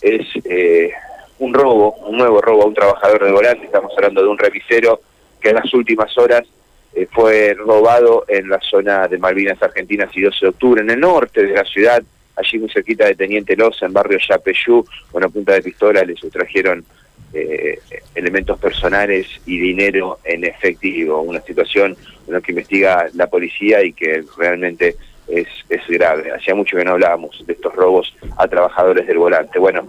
es eh, un robo, un nuevo robo a un trabajador de volante, estamos hablando de un revisero que en las últimas horas eh, fue robado en la zona de Malvinas Argentinas y 12 de octubre, en el norte de la ciudad, allí muy cerquita de Teniente Loza, en barrio Yapeyú, con una punta de pistola les sustrajeron eh, elementos personales y dinero en efectivo, una situación en la que investiga la policía y que realmente es, es grave. Hacía mucho que no hablábamos de estos robos a trabajadores del volante. Bueno,